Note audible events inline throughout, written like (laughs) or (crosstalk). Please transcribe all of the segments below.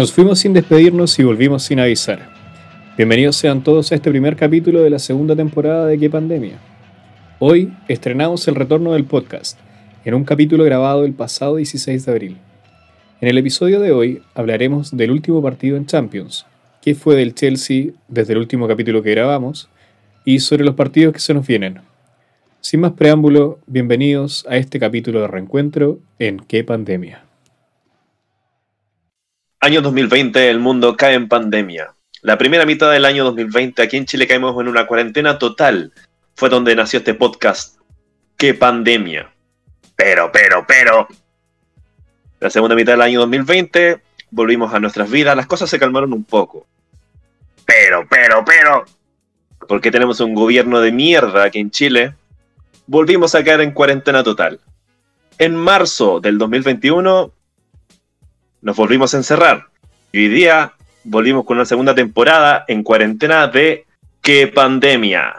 Nos fuimos sin despedirnos y volvimos sin avisar. Bienvenidos sean todos a este primer capítulo de la segunda temporada de ¿Qué pandemia? Hoy estrenamos el retorno del podcast, en un capítulo grabado el pasado 16 de abril. En el episodio de hoy hablaremos del último partido en Champions, qué fue del Chelsea desde el último capítulo que grabamos, y sobre los partidos que se nos vienen. Sin más preámbulo, bienvenidos a este capítulo de reencuentro en ¿Qué pandemia? Año 2020, el mundo cae en pandemia. La primera mitad del año 2020 aquí en Chile caímos en una cuarentena total. Fue donde nació este podcast. ¡Qué pandemia! Pero, pero, pero... La segunda mitad del año 2020 volvimos a nuestras vidas, las cosas se calmaron un poco. Pero, pero, pero... Porque tenemos un gobierno de mierda aquí en Chile volvimos a caer en cuarentena total. En marzo del 2021 nos volvimos a encerrar. Y hoy día volvimos con una segunda temporada en cuarentena de ¿Qué pandemia?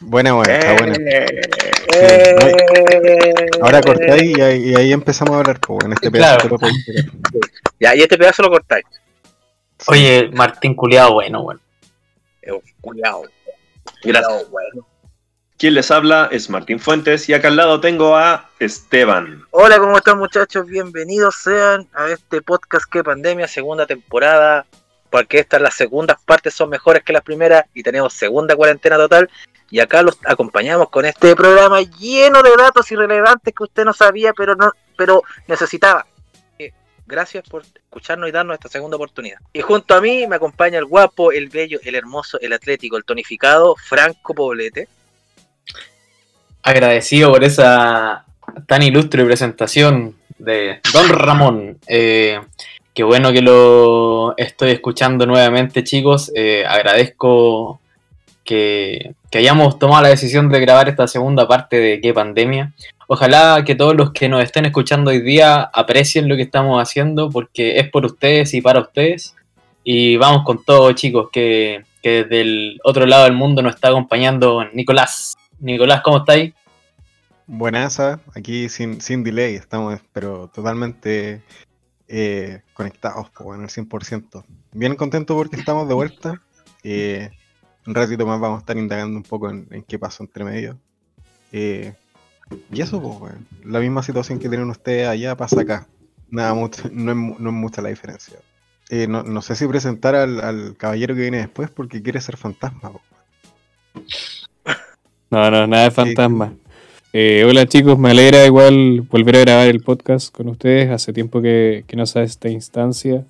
Buena, buena, está buena. Eh. Ahora cortáis y, ahí empezamos a hablar, como en este pedazo. Ya, y este pedazo lo cortáis. Oye, Martín Culeado, bueno, bueno. Culeado. Gracias. Bueno. Quien les habla es Martín Fuentes y acá al lado tengo a Esteban. Hola, ¿cómo están muchachos? Bienvenidos sean a este podcast que pandemia, segunda temporada, porque estas las segundas partes son mejores que las primeras y tenemos segunda cuarentena total. Y acá los acompañamos con este programa lleno de datos irrelevantes que usted no sabía, pero no, pero necesitaba. Eh, gracias por escucharnos y darnos esta segunda oportunidad. Y junto a mí me acompaña el guapo, el bello, el hermoso, el atlético, el tonificado, Franco Poblete agradecido por esa tan ilustre presentación de Don Ramón. Eh, qué bueno que lo estoy escuchando nuevamente, chicos. Eh, agradezco que, hayamos tomado la decisión de grabar esta segunda parte de qué pandemia. Ojalá que todos los que nos estén escuchando hoy día aprecien lo que estamos haciendo porque es por ustedes y para ustedes. Y vamos con todo, chicos, que, que desde el otro lado del mundo nos está acompañando Nicolás. Nicolás, ¿cómo estáis? Buenas, aquí sin, sin delay, estamos pero totalmente eh, conectados, en el 100%. Bien contento porque estamos de vuelta. (laughs) Eh, un ratito más vamos a estar indagando un poco en, qué pasó entre medio. Eh, y eso, pues, la misma situación que tienen ustedes allá pasa acá. Nada mucho, no, es, mucha la diferencia. No, sé si presentar al, caballero que viene después porque quiere ser fantasma. No, no, nada de fantasma. Eh, hola chicos, me alegra igual volver a grabar el podcast con ustedes. Hace tiempo que, no se esta instancia,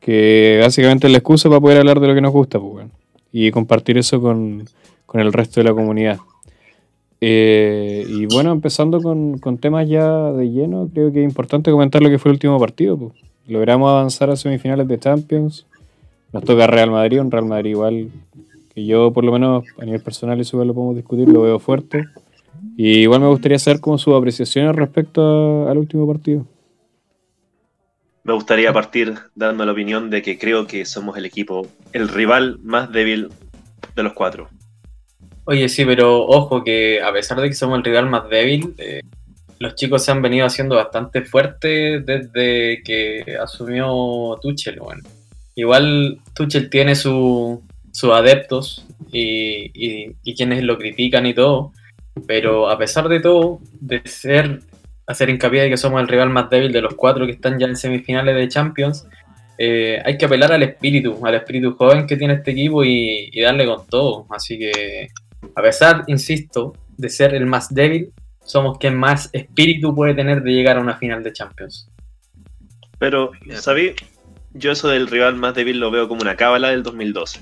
que básicamente es la excusa para poder hablar de lo que nos gusta pues, y compartir eso con, el resto de la comunidad. Eh, y bueno, empezando con, temas ya de lleno, creo que es importante comentar lo que fue el último partido. Pues. Logramos avanzar a semifinales de Champions. Nos toca Real Madrid, un Real Madrid igual que yo por lo menos a nivel personal eso lo podemos discutir, lo veo fuerte. Y igual me gustaría saber cómo su apreciación respecto al último partido. Me gustaría partir dando la opinión de que creo que somos el equipo, el rival más débil de los cuatro. Oye, sí, pero ojo que a pesar de que somos el rival más débil, eh, los chicos se han venido haciendo bastante fuertes desde que asumió Tuchel. Bueno, igual Tuchel tiene sus adeptos y, y, quienes lo critican y todo, pero a pesar de todo, de ser hacer hincapié de que somos el rival más débil de los cuatro que están ya en semifinales de Champions, eh, hay que apelar al espíritu, al espíritu joven que tiene este equipo y, darle con todo. Así que, a pesar, insisto, de ser el más débil, somos quien más espíritu puede tener de llegar a una final de Champions. Pero, ¿sabí? Yo eso del rival más débil lo veo como una cábala del 2012.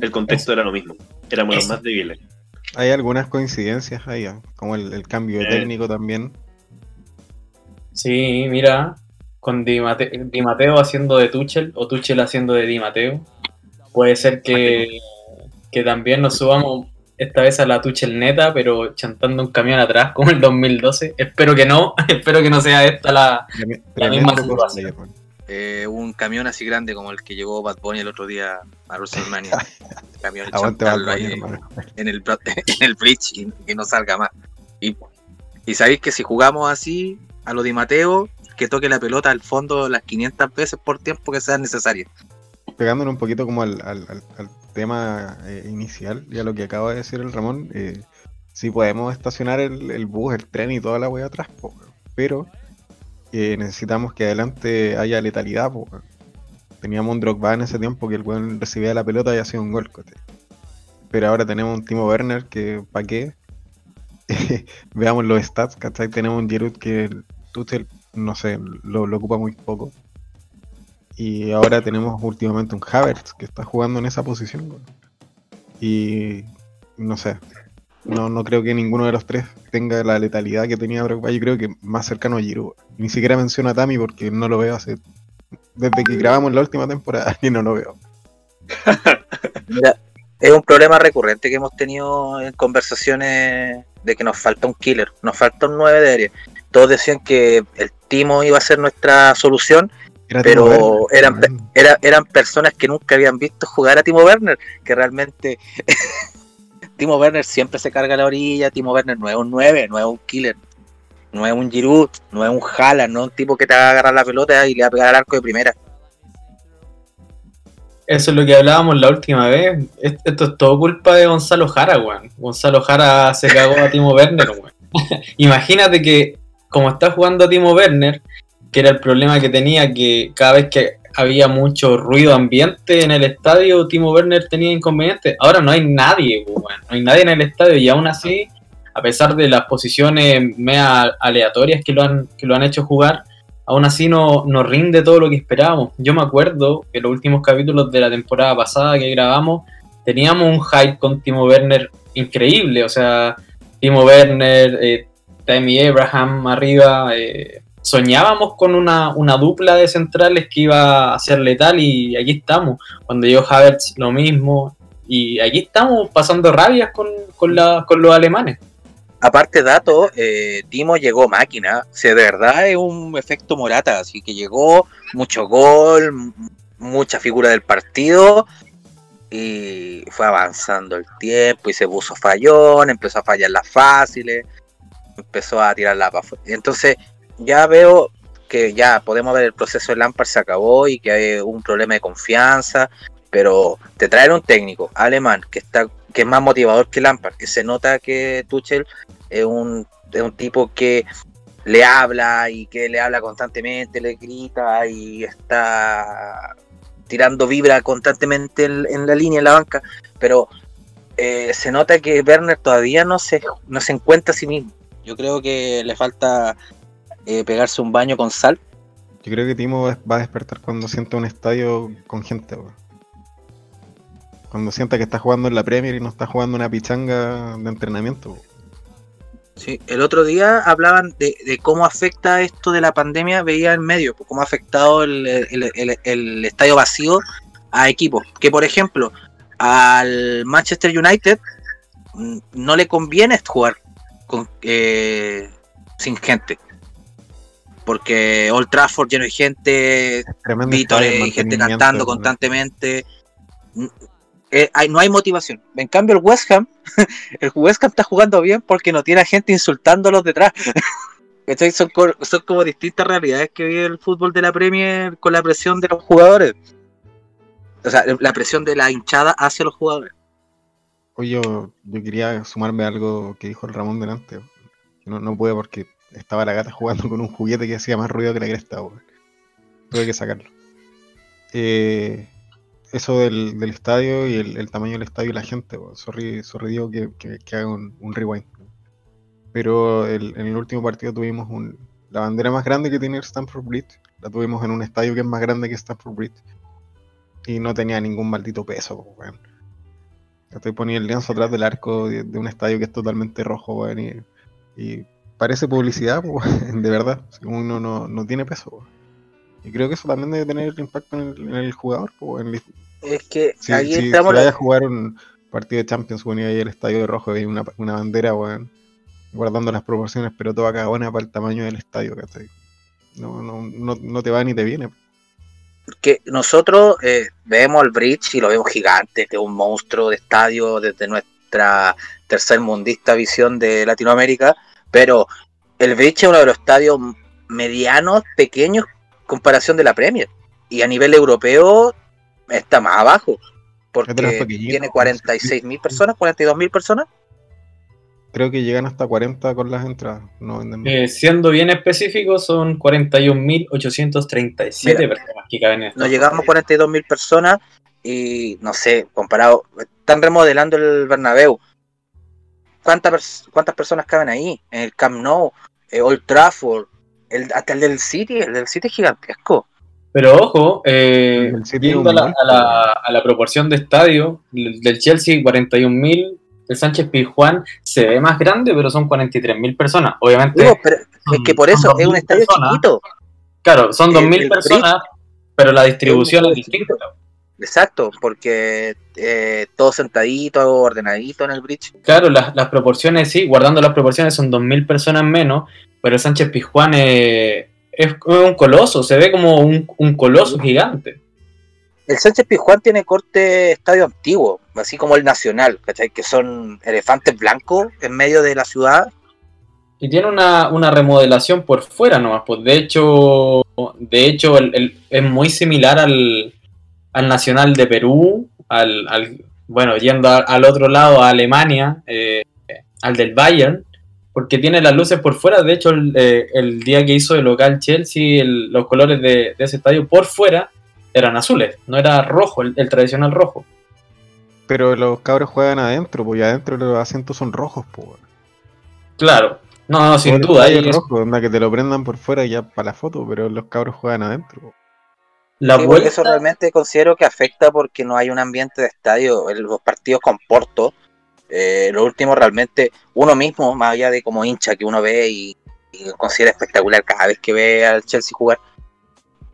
El contexto era lo mismo. Éramos los más débiles. Hay algunas coincidencias ahí, ¿eh? como el, cambio de técnico también. Sí, mira, con Di, Mateo haciendo de Tuchel o Tuchel haciendo de Di Mateo. Puede ser que, que también nos subamos esta vez a la Tuchel neta, pero chantando un camión atrás como el 2012. Espero que no, (laughs) espero que no sea esta la, misma situación. Eh, un camión así grande como el que llegó Bad Bunny el otro día a WrestleMania. (laughs) camión ahí en el, (laughs) en el bridge y que no salga más. Y, sabéis que si jugamos así a lo de Mateo, que toque la pelota al fondo las 500 veces por tiempo que sea necesario. Pegándole un poquito como al, al- al- tema eh, inicial y a lo que acaba de decir el Ramón, eh, sí podemos estacionar el, el bus, el tren y toda la wea atrás, pero necesitamos que adelante haya letalidad. po. Teníamos un Drogba en ese tiempo que el weón recibía la pelota y hacía un gol. Pero ahora tenemos un Timo Werner que, ¿para qué? (laughs) Veamos los stats, ¿cachai? Tenemos un Giroud que el Tuchel, no sé, lo, ocupa muy poco. Y ahora tenemos últimamente un Havertz que está jugando en esa posición. Y no sé, no, no creo que ninguno de los tres tenga la letalidad que tenía Drogba. Yo creo que más cercano a Giroud. Ni siquiera menciono a Tami porque no lo veo hace... Desde que grabamos la última temporada (laughs) y no lo veo. (laughs) Mira, es un problema recurrente que hemos tenido en conversaciones de que nos falta un killer, nos falta un 9 de área. Todos decían que el Timo iba a ser nuestra solución, Era Pero Werner, eran-. Era- eran personas que nunca habían visto jugar a Timo Werner, que realmente Timo Werner siempre se carga a la orilla, Timo Werner no es un 9, no es un killer, no es un Giroud, no es un Haaland, no es un tipo que te va a agarrar la pelota y le va a pegar al arco de primera. Eso es lo que hablábamos la última vez. Es- Esto es todo culpa de Gonzalo Jara, weón. Gonzalo Jara se cagó a Timo Werner, weón. (laughs) Imagínate que, como está jugando Timo Werner, que era el problema que tenía, que cada vez que había mucho ruido ambiente en el estadio, Timo Werner tenía inconvenientes. Ahora no hay nadie, weón. No hay nadie en el estadio y aún así, a pesar de las posiciones mea aleatorias que lo han, que lo han hecho jugar, aún así no, no rinde todo lo que esperábamos. Yo me acuerdo que los últimos capítulos de la temporada pasada que grabamos teníamos un hype con Timo Werner increíble, o sea, Timo Werner, eh, Tammy Abraham arriba, eh, soñábamos con una, una dupla de centrales que iba a ser letal y aquí estamos. Cuando llegó Havertz lo mismo y aquí estamos pasando rabias con, con, la- con los alemanes. Aparte, dato, eh, Timo llegó máquina, o de verdad es un efecto morata, así que llegó mucho gol, mucha figura del partido y fue avanzando el tiempo y se puso fallón, empezó a fallar las fáciles, empezó a tirar la. Entonces ya veo que ya podemos ver el proceso de Lampard se acabó y que hay un problema de confianza, pero te traen un técnico alemán que está que es más motivador que Lampard, que se nota que Tuchel es un, es un tipo que le habla y que le habla constantemente, le grita y está tirando vibra constantemente en, en la línea, en la banca, pero eh, se nota que Werner todavía no se, no se encuentra a sí mismo. Yo creo que le falta eh, pegarse un baño con sal. Yo creo que Timo va a despertar cuando sienta un estadio con gente. Cuando sienta que está jugando en la Premier y no está jugando una pichanga de entrenamiento. Sí, el otro día hablaban de, de cómo afecta esto de la pandemia, veía en medio, pues, cómo ha afectado el, el- el- el estadio vacío a equipos. Que por ejemplo, al Manchester United mm, no le conviene jugar con, eh, sin gente. Porque Old Trafford lleno de gente, vítores gente cantando constantemente. Mm, eh, hay- no hay motivación. En cambio, el West Ham, (laughs) el West Ham está jugando bien porque no tiene a gente insultándolos detrás. (laughs) ¿Cachai? Son, co- son como distintas realidades que vive el fútbol de la Premier con la presión de los jugadores. O sea, la presión de la hinchada hacia los jugadores. Oye, yo, yo quería sumarme a algo que dijo el Ramón delante. no, no pude porque estaba la gata jugando con un juguete que hacía más ruido que la cresta, weón. Tuve que sacarlo. Eh, eso del, del estadio y el, tamaño del estadio y la gente, weón. Sorry, que, que, haga un, rewind. Pero el- en el último partido tuvimos un, la bandera más grande que tiene el Stamford Bridge. La tuvimos en un estadio que es más grande que Stamford Bridge. Y no tenía ningún maldito peso, weón. Estoy poniendo el lienzo atrás del arco de, de un estadio que es totalmente rojo, weón. Y, y parece publicidad, pues, (laughs) de verdad. Uno no, no tiene peso. Y creo que eso también debe tener impacto en el, en el jugador, pues, weón. Es que Si, ahí si, si estamos. vaya a jugar un partido de Champions, y ahí el estadio de rojo y una, una bandera, guardando las proporciones, pero toda cagona para el tamaño del estadio, ¿cachai? No, no, no, no te va ni te viene. que nosotros eh, vemos el Bridge y lo vemos gigante, que es un monstruo de estadio desde nuestra tercer mundista visión de Latinoamérica, pero el Bridge es uno de los estadios medianos, pequeños, comparación de la Premier. Y a nivel europeo está más abajo. Porque tiene 46 mil personas, 42 mil personas. Creo que llegan hasta 40 con las entradas. No venden más. Eh, siendo bien específico, son 41.837 personas que caben en esta No llegamos a 42 mil personas y no sé, comparado, están remodelando el Bernabéu. ¿Cuántas, pers- cuántas personas caben ahí? En el Camp Nou, eh, Old Trafford, el, hasta el del City, el del City es gigantesco. Pero ojo, eh, viendo la- a, la, a la proporción de estadio, el del Chelsea 41.000, el Sánchez Pizjuán se ve más grande, pero son 43.000 personas. Obviamente, Digo, pero es que por eso es un 2.000 estadio personas. chiquito. claro, son el- 2.000 el personas, pero la distribución es distinta. Exacto, porque eh, todo sentadito, ordenadito en el bridge. Claro, las, las proporciones, sí, guardando las proporciones son 2.000 personas menos, pero el Sánchez Pizjuán eh, es un coloso, se ve como un, un coloso gigante. El Sánchez Pizjuán tiene corte estadio antiguo, así como el Nacional, ¿cachai? Que son elefantes blancos en medio de la ciudad. Y tiene una, una remodelación por fuera nomás, pues de hecho, de hecho el- el- es muy similar al, al Nacional de Perú, al, al- bueno, yendo a- al otro lado, a Alemania, eh, al del Bayern, porque tiene las luces por fuera, de hecho el, eh, el día que hizo el local Chelsea, el- los colores de, de ese estadio por fuera eran azules, no era rojo, el, el tradicional rojo. Pero los cabros juegan adentro, pues y adentro los asientos son rojos, pues. Claro, no, no, sin duda, es- rojo, onda que te lo prendan por fuera y ya para la foto, pero los cabros juegan adentro. La Sí, vuelta... eso realmente considero que afecta porque no hay un ambiente de estadio. Los partidos con Porto, eh, los últimos realmente, uno mismo, más allá de como hincha que uno ve y, y considera espectacular cada vez que ve al Chelsea jugar,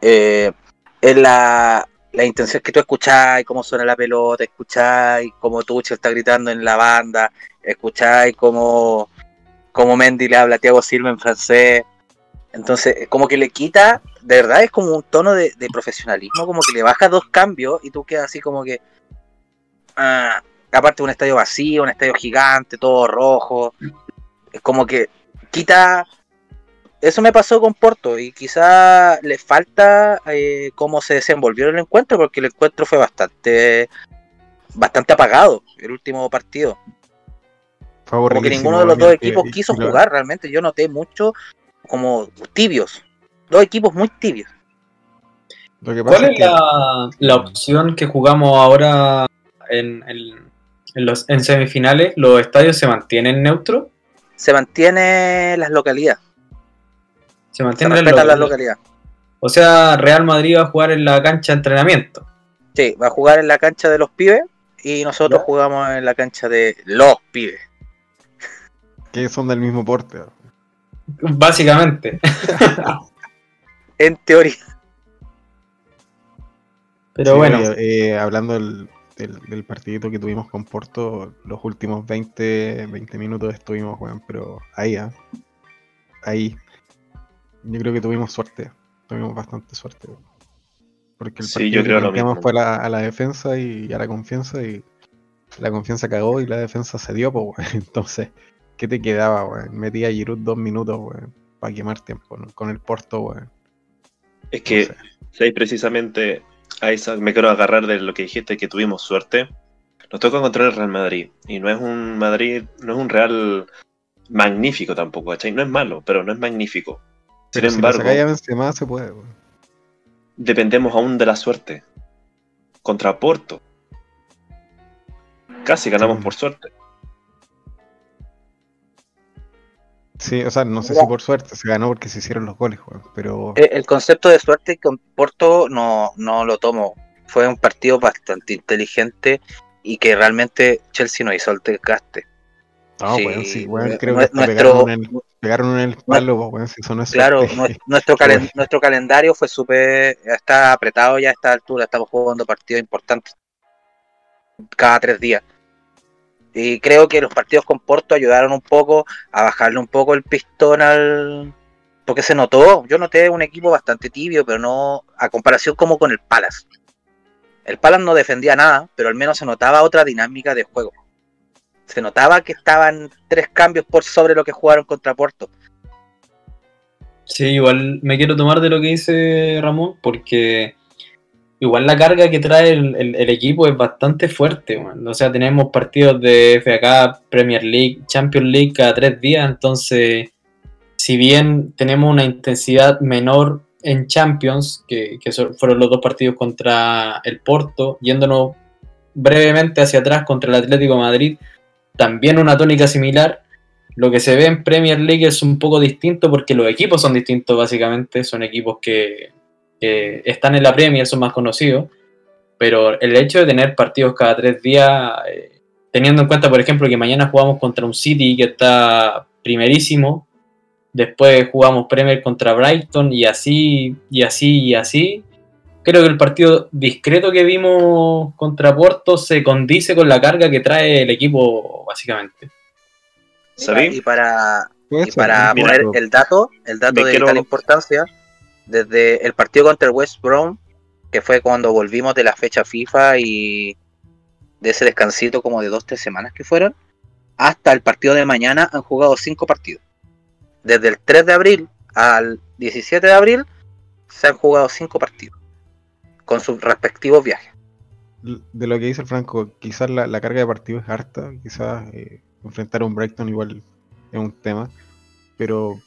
eh, es la, la intención que tú escucháis, cómo suena la pelota, escucháis cómo Tuchel está gritando en la banda, escucháis cómo, cómo Mendy le habla a Thiago Silva en francés. Entonces, como que le quita, de verdad es como un tono de, de profesionalismo, como que le baja dos cambios y tú quedas así como que. ah, aparte de un estadio vacío, un estadio gigante, todo rojo. Es como que quita. Eso me pasó con Porto y quizá le falta eh, cómo se desenvolvió el encuentro, porque el encuentro fue bastante bastante apagado el último partido. Fue Como que aburridísimo, ninguno de los dos equipos quiso jugar realmente. Yo noté mucho como tibios. Dos equipos muy tibios. Lo que pasa ¿Cuál es que la, la opción que jugamos ahora en, en- en los, en semifinales? ¿Los estadios se mantienen neutros? Se mantiene las localidades. Se Se mantienen en respetan las local- localidades. O sea, Real Madrid va a jugar en la cancha de entrenamiento. Sí, va a jugar en la cancha de los pibes y nosotros jugamos en la cancha de los pibes. que son del mismo porte. Básicamente. (laughs) (laughs) En teoría. Pero Sí, bueno, eh, hablando del, del, del partidito que tuvimos con Porto, los últimos 20, 20 minutos estuvimos, weón, pero ahí, ¿ah? Ahí. Yo creo que tuvimos suerte. Tuvimos bastante suerte. weón. Porque el Sí, partido yo que lo mismo. fue a la, a la defensa y a la confianza y la confianza cagó y la defensa se dio, pues, weón. (laughs) Entonces, ¿qué te quedaba, weón? Metí a Giroud dos minutos, weón, para quemar tiempo, ¿no? Con el Porto, weón. Es que, No. Precisamente a esa me quiero agarrar de lo que dijiste, que tuvimos suerte. Nos toca encontrar el Real Madrid. Y no es un Madrid, no es un Real magnífico tampoco, ¿cachai? No es malo, pero no es magnífico. Sin Pero embargo, Benzema, se puede, dependemos aún de la suerte. Contra Porto. Casi ganamos Sí. por suerte. Sí, o sea, no sé Mira. si por suerte se ganó porque se hicieron los goles, weón, pero Eh, El concepto de suerte con Porto no, no lo tomo. Fue un partido bastante inteligente y que realmente Chelsea no hizo el desgaste. no, sí, weón, sí, weón, nue- creo que pegaron, en el, pegaron en el palo, weón, si eso no es Claro, suerte. (laughs) nue- nuestro, calen- nuestro calendario fue súper. Está apretado ya a esta altura. Estamos jugando partidos importantes cada tres días. Y creo que los partidos con Porto ayudaron un poco a bajarle un poco el pistón al. Porque se notó. Yo noté un equipo bastante tibio, pero no a comparación como con el Palace. El Palace no defendía nada, pero al menos se notaba otra dinámica de juego. Se notaba que estaban tres cambios por sobre lo que jugaron contra Porto. Sí, igual me quiero tomar de lo que dice Ramón, porque igual la carga que trae el, el- equipo es bastante fuerte. weón. O sea, tenemos partidos de FA Cup, Premier League, Champions League cada tres días, entonces, si bien tenemos una intensidad menor en Champions, que, que fueron los dos partidos contra el Porto, yéndonos brevemente hacia atrás contra el Atlético Madrid, también una tónica similar. Lo que se ve en Premier League es un poco distinto porque los equipos son distintos básicamente, son equipos que, que están en la Premier, son más conocidos, pero el hecho de tener partidos cada tres días, eh, teniendo en cuenta por ejemplo que mañana jugamos contra un City que está primerísimo, después jugamos Premier contra Brighton y así, y así, y así, creo que el partido discreto que vimos contra Porto se condice con la carga que trae el equipo básicamente. ¿Sabéis? Y para, y para ¿no? poner el dato, el dato Me de quiero- vital importancia, desde el partido contra el West Brom, que fue cuando volvimos de la fecha FIFA y de ese descansito como de dos, tres semanas que fueron, hasta el partido de mañana han jugado cinco partidos. Desde el 3 de abril al 17 de abril se han jugado cinco partidos, con sus respectivos viajes. de lo que dice el Franco, quizás la, carga de partido es harta, quizás eh, enfrentar a un Brighton igual es un tema, pero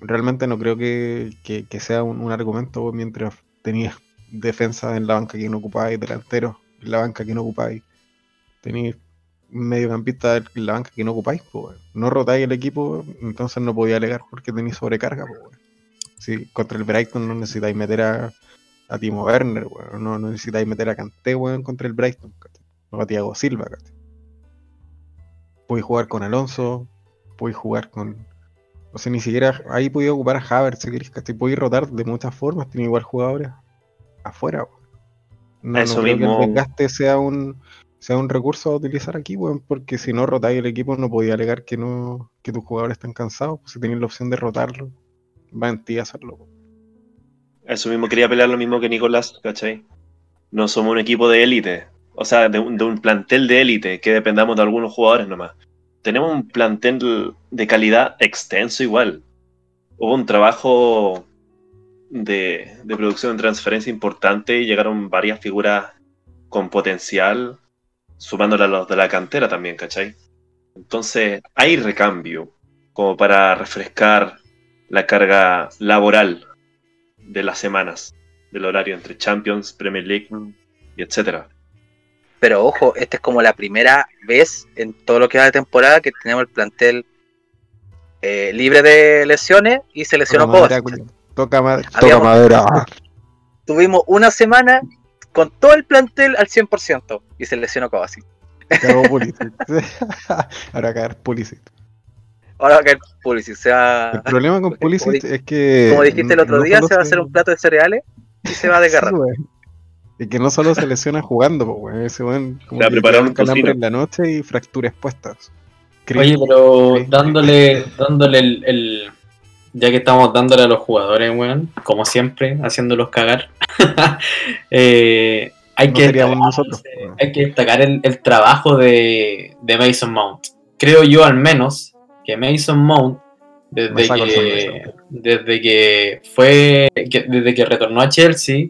realmente no creo que, que- sea un, argumento mientras tenías defensa en la banca que no ocupáis, delanteros en la banca que no ocupáis, tenéis mediocampista en la banca que no ocupáis, pues, no rotáis el equipo, entonces no podía alegar porque tenéis sobrecarga. Pues. Si contra el Brighton no necesitáis meter a, Timo Werner, weón. No, necesitáis meter a Kanté, contra el Brighton. O a Thiago Silva. Podéis jugar con Alonso, podéis jugar con. O sea, ni siquiera ahí podéis ocupar a Havertz, si queréis, ¿cachai? Podéis rotar de muchas formas, tiene igual jugadores afuera. No, Eso no creo mismo. que el desgaste sea un sea un recurso a utilizar aquí, weón, porque si no rotáis el equipo no podía alegar que no que tus jugadores están cansados, pues si tenéis la opción de rotarlo, va en ti hacerlo. weón. Eso mismo quería pelear lo mismo que Nicolás, ¿cachai? No somos un equipo de élite, o sea, de un, de un plantel de élite que dependamos de algunos jugadores nomás. Tenemos un plantel de calidad extenso igual. Hubo un trabajo de, de producción de transferencia importante y llegaron varias figuras con potencial, sumándole a los de la cantera también, ¿cachai? Entonces, hay recambio como para refrescar la carga laboral de las semanas, del horario entre Champions, Premier League y etcétera. Pero ojo, esta es como la primera vez en todo lo que va de temporada que tenemos el plantel eh, libre de lesiones y se lesionó culiao. Toca, ma- toca Habíamos- madera. Tuvimos una semana con todo el plantel al 100% y se lesionó Kovacic. Cagó (laughs) (laughs) Pulisic. Ahora va a caer Pulisic. Ahora que el Pulisic se va, El problema con (laughs) Pulisic es que. como dijiste el otro no día, se va a hacer un plato de cereales y se va a desgarrar. Sí. Y que no solo se lesiona jugando, pues, weón. Ese weón como que un calambre en la noche y fracturas puestas. Oye, pero dándole, dándole el, el- Ya que estamos dándole a los jugadores, weón, como siempre, haciéndolos cagar. (laughs) eh, hay, No que destacar, nosotros, eh, weón. hay que destacar el, el trabajo de, de Mason Mount. Creo yo al menos que Mason Mount, desde que, desde que fue, que- desde que retornó a Chelsea,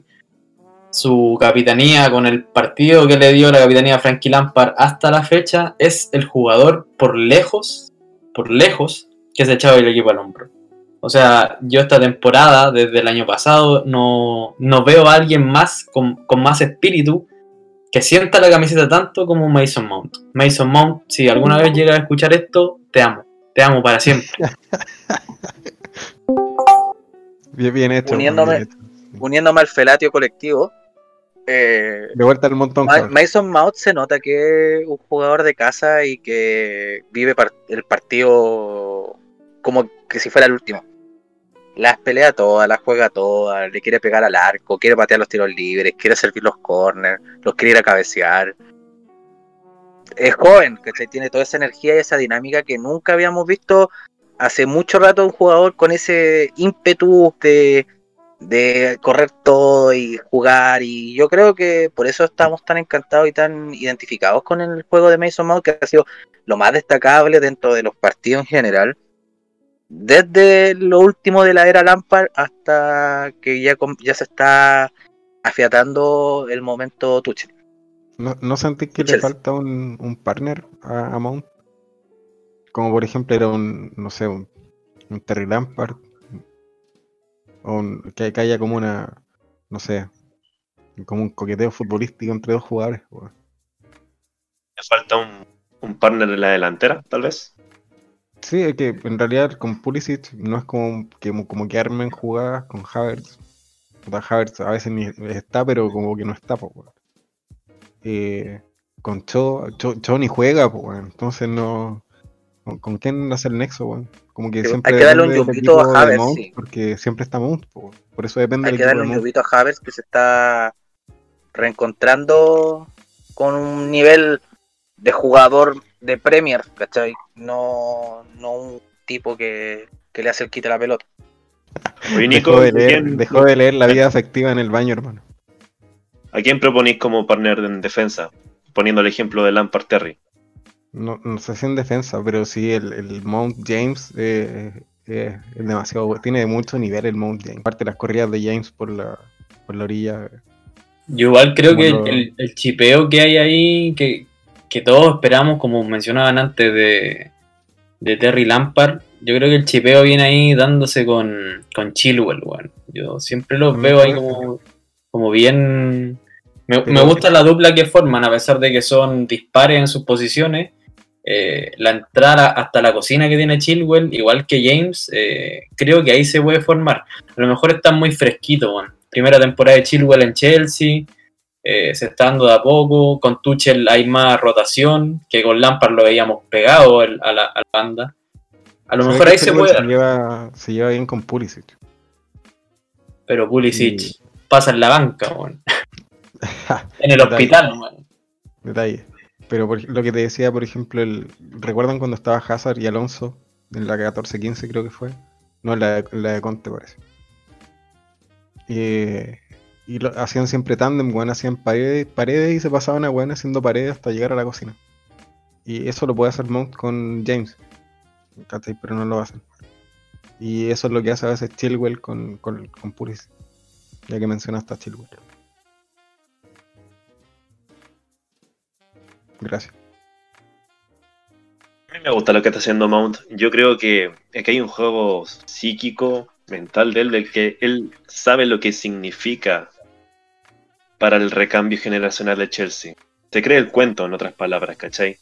su capitanía con el partido que le dio la capitanía a Frankie Lampard hasta la fecha es el jugador por lejos, por lejos, que se echaba el equipo al hombro. O sea, yo esta temporada, desde el año pasado, no, no veo a alguien más con, con más espíritu que sienta la camiseta tanto como Mason Mount. Mason Mount, si alguna vez llegas a escuchar esto, te amo. Te amo para siempre. Bien, bien hecho. weón, Uniéndome- bien hecho. Uniéndome al felatio colectivo, eh, De vuelta al montón. Ma-. Mason Mount se nota que es un jugador de casa y que vive par- el partido como que si fuera el último. Las pelea todas, las juega todas, le quiere pegar al arco, quiere patear los tiros libres, quiere servir los corners, los quiere ir a cabecear. Es joven, que tiene toda esa energía y esa dinámica que nunca habíamos visto hace mucho rato un jugador con ese ímpetu de, de correr todo y jugar y yo creo que por eso estamos tan encantados y tan identificados con el juego de Mason Mount que ha sido lo más destacable dentro de los partidos en general desde lo último de la era Lampard hasta que ya, ya se está afiatando el momento Tuchel. ¿No, no sentís que le falta un, un partner a, a Mount? Como por ejemplo era un, no sé, un, un Terry Lampard. O un- que, que haya como una, no sé, como un coqueteo futbolístico entre dos jugadores. falta un, un partner en la delantera, tal vez. Sí, es que en realidad con Pulisic no es como que, como que armen jugadas con Havertz. Havertz a veces ni está, pero como que no está, pues. Eh, con Cho, Cho, Cho ni juega, pues. Entonces no. ¿Con, con quién hace el nexo, weón? Como que Sí, siempre hay que darle un yumbito a Mount, sí. Porque siempre está Mount. Por eso depende Hay del que darle de un lluvito a Havertz que se está reencontrando con un nivel de jugador de Premier, ¿cachai? No, no un tipo que, que le hace el quite a la pelota. Oye, Nico, Dejó de, ¿a leer, quién- dejó de leer la vida afectiva en el baño, hermano. ¿A quién proponís como partner en defensa? Poniendo el ejemplo de Lampard Terry. No, no sé si en defensa, pero sí el, el Mount James eh, eh, es demasiado tiene mucho nivel el Mount James. Aparte las corridas de James por la, por la orilla. Yo igual creo que lo- el, el- chipeo que hay ahí, que, que todos esperamos, como mencionaban antes de, de Terry Lampard, yo creo que el chipeo viene ahí dándose con, con Chilwell, weón. Yo siempre los veo ahí como, como bien... Me, me gusta la dupla que forman, a pesar de que son dispares en sus posiciones. Eh, la entrada hasta la cocina que tiene Chilwell, igual que James, eh, creo que ahí se puede formar. A lo mejor están muy fresquitos, weón. Primera temporada de Chilwell en Chelsea, eh, se está dando de a poco. Con Tuchel hay más rotación, que con Lampard lo veíamos pegado el- a, la, a la banda. A lo mejor ahí se puede se lleva, se lleva bien con Pulisic. pero Pulisic Y- pasa en la banca. (laughs) En el Detalle. hospital. Detalle. Pero por- lo que te decía, por ejemplo, el, ¿recuerdan cuando estaba Hazard y Alonso? En la 14-15 creo que fue. No, en la, la de Conte parece. Eh, y lo- hacían siempre tándem, weón, hacían paredes, paredes y se pasaban a weón haciendo paredes hasta llegar a la cocina. Y eso lo puede hacer Mount con James. Pero no lo hacen. Y eso es lo que hace a veces Chilwell con, con, con Pulisic. Ya que mencionaste a Chilwell. Gracias. A mí me gusta lo que está haciendo Mount. Yo creo que aquí hay un juego psíquico, mental de él, del que él sabe lo que significa para el recambio generacional de Chelsea. Se cree el cuento, en otras palabras, ¿cachai?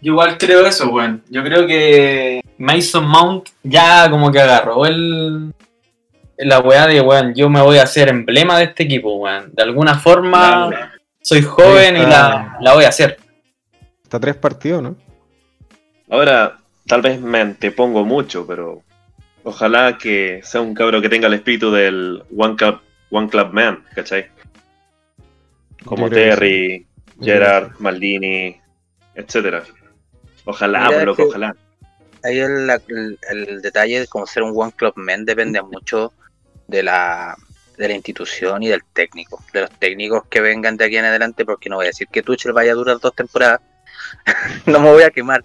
Yo igual creo eso, weón. Yo creo que Mason Mount ya como que agarró el, la weá de, weón, yo me voy a hacer emblema de este equipo, weón. De alguna forma, soy joven y la, la voy a hacer. Está tres partidos, ¿no? Ahora, tal vez me antepongo mucho, pero ojalá que sea un cabro que tenga el espíritu del One Club, One Club Man, ¿cachai? Como Terry, Gerard, Maldini, etcétera. Ojalá, Mira, loco, ojalá. Ahí el, el- el detalle de como ser un One Club Man depende mucho de la, de la institución y del técnico, de los técnicos que vengan de aquí en adelante, porque no voy a decir que Tuchel vaya a durar dos temporadas, (laughs) no me voy a quemar,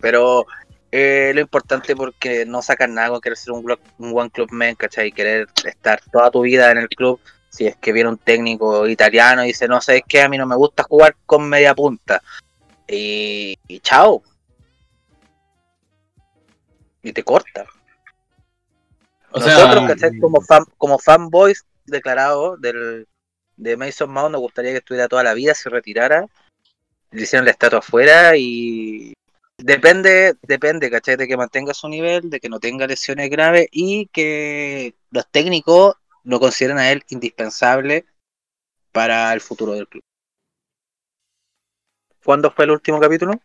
pero eh, lo importante porque no sacan nada con querer ser un, One Club Man, ¿cachai? Querer estar toda tu vida en el club, si es que viene un técnico italiano y dice, no sé, es que a mí no me gusta jugar con media punta, y, y chao. Y te corta. O sea, Nosotros, ¿cachai? Como, fan, como fanboys declarados del, de Mason Mount, nos gustaría que estuviera toda la vida, se retirara, le hicieron la estatua afuera y depende, depende, ¿cachai? De que mantenga su nivel, de que no tenga lesiones graves y que los técnicos lo consideren a él indispensable para el futuro del club. ¿Cuándo fue el último capítulo?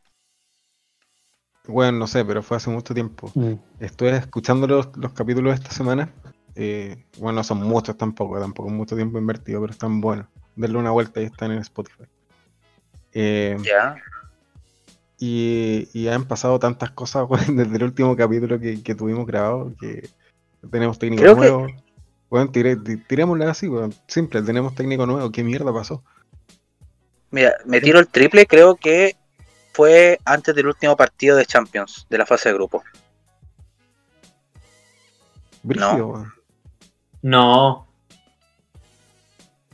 Bueno, no sé, pero fue hace mucho tiempo. Mm. Estuve escuchando los, los capítulos de esta semana. Eh, bueno, no son muchos tampoco, tampoco mucho tiempo invertido, pero están buenos. Denle una vuelta y están en Spotify. Eh, Ya. y, y han pasado tantas cosas (laughs) desde el último capítulo que, que tuvimos grabado que tenemos técnico Creo que- nuevo. Bueno, tirémosla así, weón. Simple, tenemos técnico nuevo. ¿Qué mierda pasó? Mira, me tiro el triple, creo que fue antes del último partido de Champions, de la fase de grupo. Brígido, weón. No.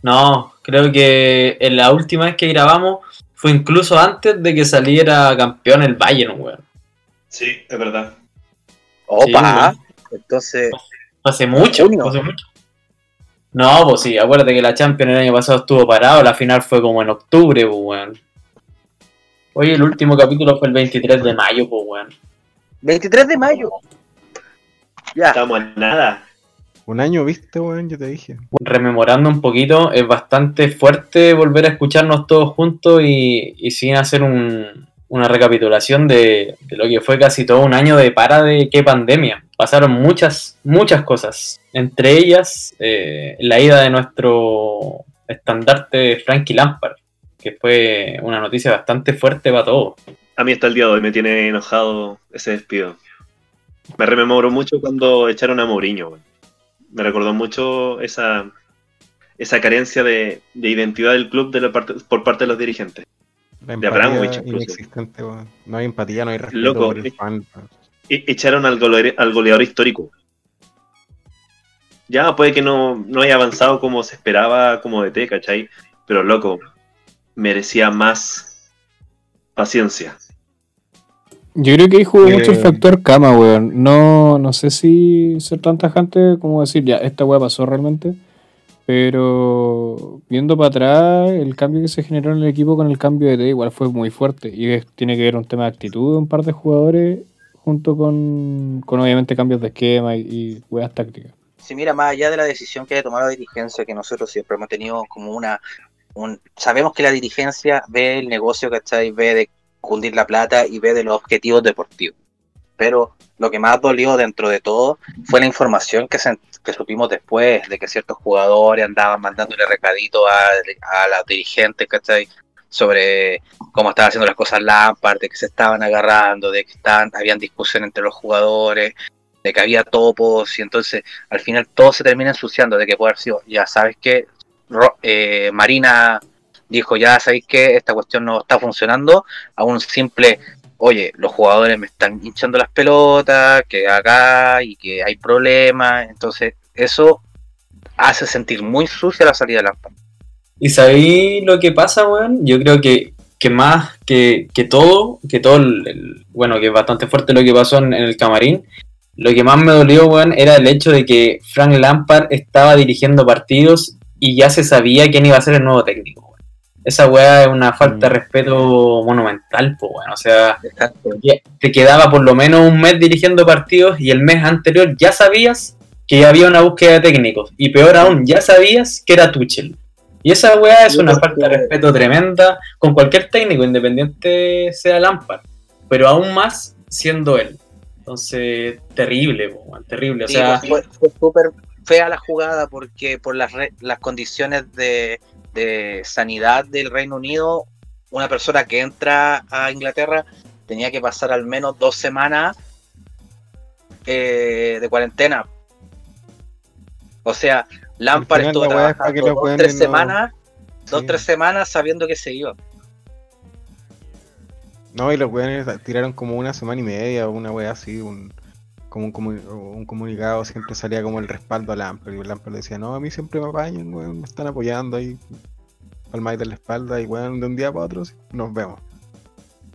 No, creo que en la última vez que grabamos fue incluso antes de que saliera campeón el Bayern, weón. Sí, es verdad. Opa, entonces, Hace mucho, hace mucho. No, pues sí, acuérdate que la Champions el año pasado estuvo parado, la final fue como en octubre, pues weón. Oye, el último capítulo fue el 23 de mayo, pues weón. 23 de mayo. Ya, Estamos en nada. Un año, viste, weón, yo te dije. rememorando un poquito, es bastante fuerte volver a escucharnos todos juntos y, y sin hacer un- una recapitulación de, de lo que fue casi todo un año de para de qué pandemia. Pasaron muchas, muchas cosas. Entre ellas, eh, la ida de nuestro estandarte Frankie Lampard, que fue una noticia bastante fuerte para todos. A mí hasta el día de hoy me tiene enojado ese despido. Me rememoró mucho cuando echaron a Mourinho. weón. Me recordó mucho esa, esa carencia de, de identidad del club de la parte, por parte de los dirigentes. La De Abramovich, inexistente. No hay empatía, no hay respeto Loco, por el eh. fan. E- echaron al goleador, al goleador histórico. Ya puede que no, no haya avanzado como se esperaba como DT, ¿cachai? Pero loco, merecía más paciencia. Yo creo que ahí jugó Eh. mucho el factor cama, weón. No, no sé si ser tan tajante como decir, ya, esta weá pasó realmente. Pero viendo para atrás, el cambio que se generó en el equipo con el cambio de T igual fue muy fuerte. Y es- tiene que ver un tema de actitud de un par de jugadores, junto con, con obviamente cambios de esquema y, y weas tácticas. si mira, más allá de la decisión que haya tomado la dirigencia, que nosotros siempre hemos tenido como una... Un, sabemos que la dirigencia ve el negocio, ¿cachai? Ve de cundir la plata y ve de los objetivos deportivos. Pero lo que más dolió dentro de todo fue la información que, se, supimos después de que ciertos jugadores andaban mandándole recaditos a, a las dirigentes, ¿cachai? Sobre cómo estaba haciendo las cosas Lampard, de que se estaban agarrando, de que estaban, habían discusión entre los jugadores, de que había topos, y entonces al final todo se termina ensuciando de que puede haber sido, ya sabes que Marina dijo, ya sabéis que esta cuestión no está funcionando, a un simple, oye, los jugadores me están hinchando las pelotas, que acá y que hay problemas, entonces eso hace sentir muy sucia la salida de Lampard. ¿Y sabéis lo que pasa, weón? Yo creo que, que más que, que todo, que todo, el, bueno, que es bastante fuerte lo que pasó en, en el camarín, lo que más me dolió, weón, era el hecho de que Frank Lampard estaba dirigiendo partidos y ya se sabía quién iba a ser el nuevo técnico. Esa weá es una falta de respeto monumental, pues, weón. O sea, te quedaba por lo menos un mes dirigiendo partidos y el mes anterior ya sabías que ya había una búsqueda de técnicos. Y peor aún, ya sabías que era Tuchel. Y esa weá es una falta de respeto tremenda con cualquier técnico, independiente sea Lampard. Pero aún más siendo él. Entonces, terrible, po, weón, terrible. O Sí, sea, fue fue súper fea la jugada porque por las, re- las condiciones de, de sanidad del Reino Unido, una persona que entra a Inglaterra tenía que pasar al menos dos semanas eh, de cuarentena. O sea, Lampard estuvo trabajando dos, tres no- semanas, dos, Sí. tres semanas sabiendo que se iba. No, y los weones tiraron como una semana y media, una wea así, un, como un, un comunicado, siempre salía como el respaldo a Lampard, y el Lampard decía, no, a mí siempre me apañan, weón, me están apoyando ahí, palmadita de la espalda, y weón, de un día para otro nos vemos.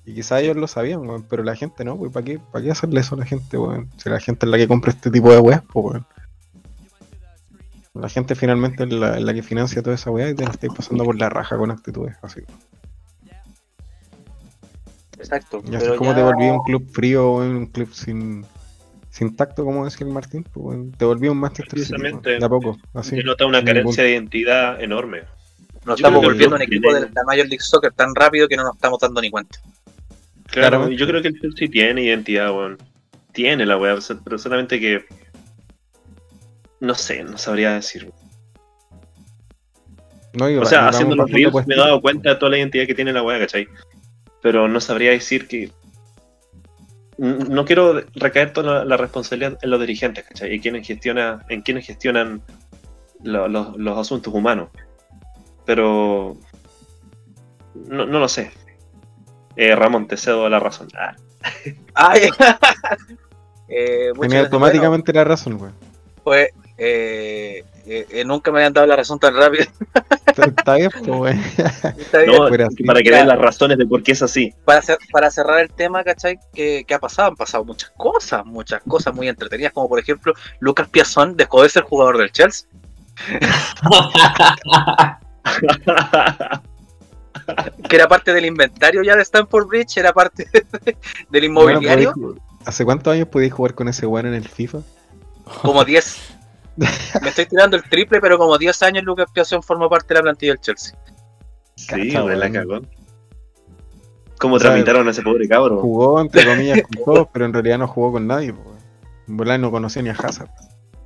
Y quizás ellos lo sabían, weón, pero la gente no, pues, ¿para qué, ¿para qué hacerle eso a la gente, weón? Si la gente es la que compra este tipo de weas, pues, weón. La gente finalmente es la, la que financia toda esa wea y te la estáis pasando por la raja con actitudes así. Exacto. Ya sé pero cómo ya- te volví un club frío, un club sin, sin tacto, como decía el Martín. pues, te volví un Manchester City, Precisamente. de a poco, así. Se nota una carencia de identidad enorme. Nos Yo estamos volviendo un equipo tiene- de la Major League Soccer tan rápido que no nos estamos dando ni cuenta. Claro, Claramente. yo creo que el Chelsea tiene identidad, weón. Tiene la weá, pero solamente que. No sé, no sabría decir. No, O sea, haciendo los reels me he dado cuenta de toda la identidad que tiene la weá, ¿cachai? Pero no sabría decir que. No quiero recaer toda la, responsabilidad en los dirigentes, ¿cachai? Y quienes gestiona, en quienes gestionan lo- lo- los asuntos humanos. Pero. No, no lo sé. Eh, Ramón, te cedo la razón. Ah, Ay, (laughs) eh, Tenía automáticamente la razón. Bueno, pues, eh, eh, eh, nunca me habían dado la razón tan rápido. Está- bien, pues, weón. (laughs) Está bien. no, para que vean las razones de por qué es así. para, cer- para cerrar el tema, ¿cachai? ¿Qué, qué ha pasado? Han pasado muchas cosas, muchas cosas muy entretenidas, como por ejemplo, Lucas Piazón dejó de ser jugador del Chelsea, (laughs) que era parte del inventario ya de Stanford Bridge, era parte (laughs) del inmobiliario, Bueno, podéis- ¿Hace cuántos años podéis jugar con ese weón en el FIFA? como 10. (laughs) Me estoy tirando el triple, pero como 10 años Lucas Piazón formó parte de la plantilla del Chelsea. Sí, me la cagó. ¿Cómo O sea, tramitaron a ese pobre cabro? Jugó, entre comillas, con todos, pero en realidad no jugó con nadie, volar no conocía ni a Hazard.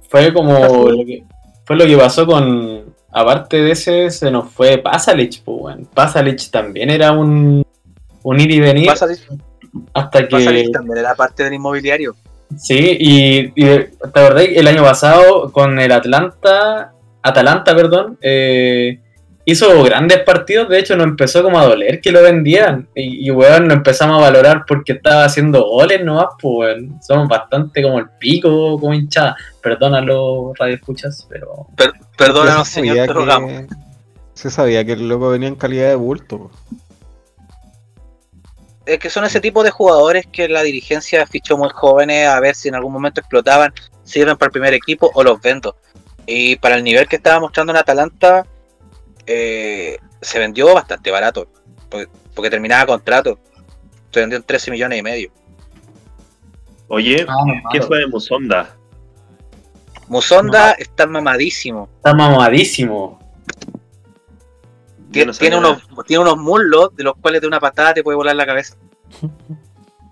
Fue como lo que, fue lo que pasó con. Aparte de ese, se nos fue Pasalic, pues, weón. Pasalic también era un, un ir y venir Pasa, hasta que. también era parte del inmobiliario. Sí, y, y ¿te acordás? El año pasado con el Atlanta, Atalanta, perdón, eh, hizo grandes partidos, de hecho nos empezó como a doler que lo vendieran, y, y weón, lo empezamos a valorar porque estaba haciendo goles nomás, pues weón, somos bastante como el pico, como hinchada, perdónalo, radio escuchas, pero Per- perdónanos, se señor, sabía te rogamos. que, se sabía que el loco venía en calidad de bulto, po. Es que son ese tipo de jugadores que la dirigencia fichó muy jóvenes a ver si en algún momento explotaban, sirven para el primer equipo o los vendo. Y para el nivel que estaba mostrando en Atalanta, eh, se vendió bastante barato, porque, porque terminaba contrato. Se vendió en 13 millones y medio. Oye, Ah, ¿qué fue de Musonda? Musonda está mamadísimo. está mamadísimo. Tien- no tiene, unos, tiene unos muslos de los cuales de una patada te puede volar la cabeza. (laughs)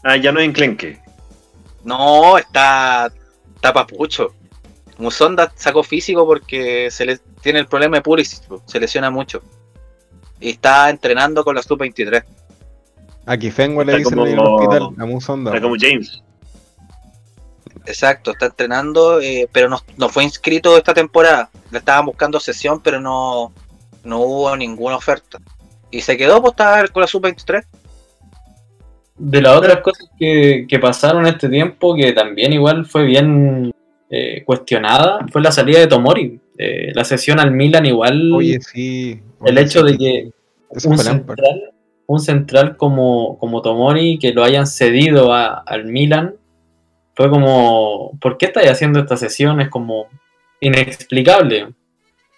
Ah, ya no es enclenque. No, está, está papucho. Musonda sacó físico porque se le tiene el problema de Pulisic, se lesiona mucho. Y está entrenando con la sub-23. A Kifengua le dicen como- en el hospital, a Musonda. Está como James. Exacto, está entrenando, eh, pero no, no fue inscrito esta temporada. Le estaban buscando sesión, pero no, no hubo ninguna oferta. Y se quedó, estaba con la sub-23. De las otras cosas que, que pasaron este tiempo, que también igual fue bien eh, cuestionada, fue la salida de Tomori. Eh, la sesión al Milan igual, Oye, sí. el hecho sí, de que un central, un central como, como Tomori, que lo hayan cedido a- al Milan, fue como, ¿por qué estáis haciendo esta sesión? Es como inexplicable.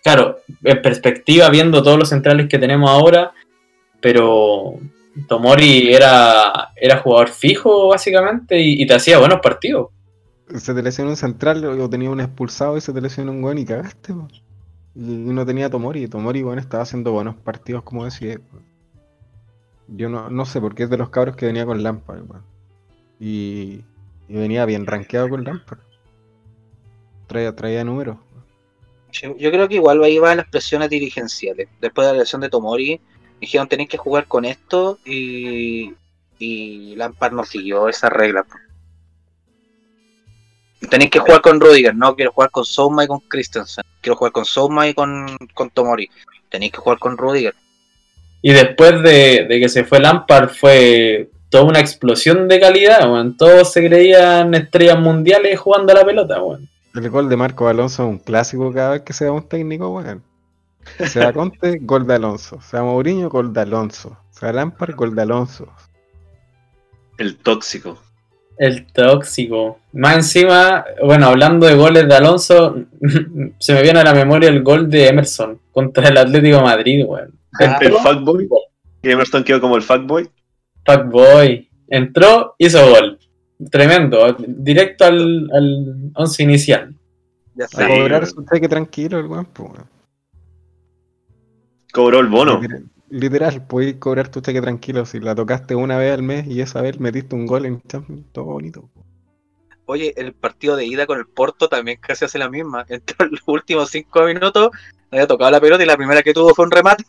Claro, en perspectiva, viendo todos los centrales que tenemos ahora, pero Tomori era, era jugador fijo, básicamente, y, te hacía buenos partidos. Se te lesionó un central o tenía un expulsado y se te lesionó un weón y cagaste. Y no tenía Tomori. y Tomori, weón, estaba haciendo buenos partidos, como decía. Yo no, no sé por qué es de los cabros que venía con Lampard. Y, y venía bien rankeado con Lampard. Traía, traía números. Yo, creo que igual ahí van las presiones dirigenciales. Después de la lesión de Tomori, dijeron tenéis que jugar con esto y, y Lampard no siguió esa regla. Tenéis que jugar con Rudiger, no quiero jugar con Souma y con Christensen. Quiero jugar con Souma y con, con Tomori. Tenéis que jugar con Rudiger. Y después de, de que se fue Lampard fue toda una explosión de calidad, weón. Todos se creían estrellas mundiales jugando a la pelota, weón. El gol de Marco Alonso es un clásico cada vez que se da un técnico, weón. Se da Conte, (laughs) gol de Alonso. Se da Mourinho, gol de Alonso. Se da Lampard, gol de Alonso. El tóxico. El tóxico. Más encima, bueno, hablando de goles de Alonso, (laughs) se me viene a la memoria el gol de Emerson contra el Atlético de Madrid, weón. Ah, El fuckboy. Que Emerson quedó como el fuckboy. Fuckboy. Entró, hizo gol. Tremendo. Directo al, al once inicial. Ya A cobrar su cheque tranquilo, el weón, pues, weón. Cobró el bono. Literal, literal, puedes cobrar tu cheque tranquilo si la tocaste una vez al mes y esa vez metiste un gol en Champions, todo bonito. Oye, el partido de ida con el Porto también casi hace la misma. (laughs) Entró en los últimos cinco minutos, había tocado la pelota y la primera que tuvo fue un remate.